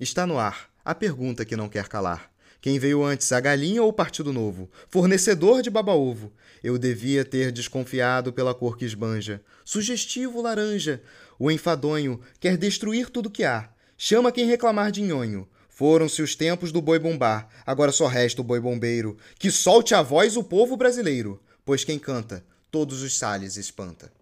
Está no ar a pergunta que não quer calar. Quem veio antes, a galinha ou o Partido Novo? Fornecedor de baba-ovo. Eu devia ter desconfiado pela cor que esbanja. Sugestivo laranja. O enfadonho quer destruir tudo que há. Chama quem reclamar de nhonho. Foram-se os tempos do boi bombar, agora só resta o boi bombeiro. Que solte a voz o povo brasileiro, pois quem canta, todos os sales espanta.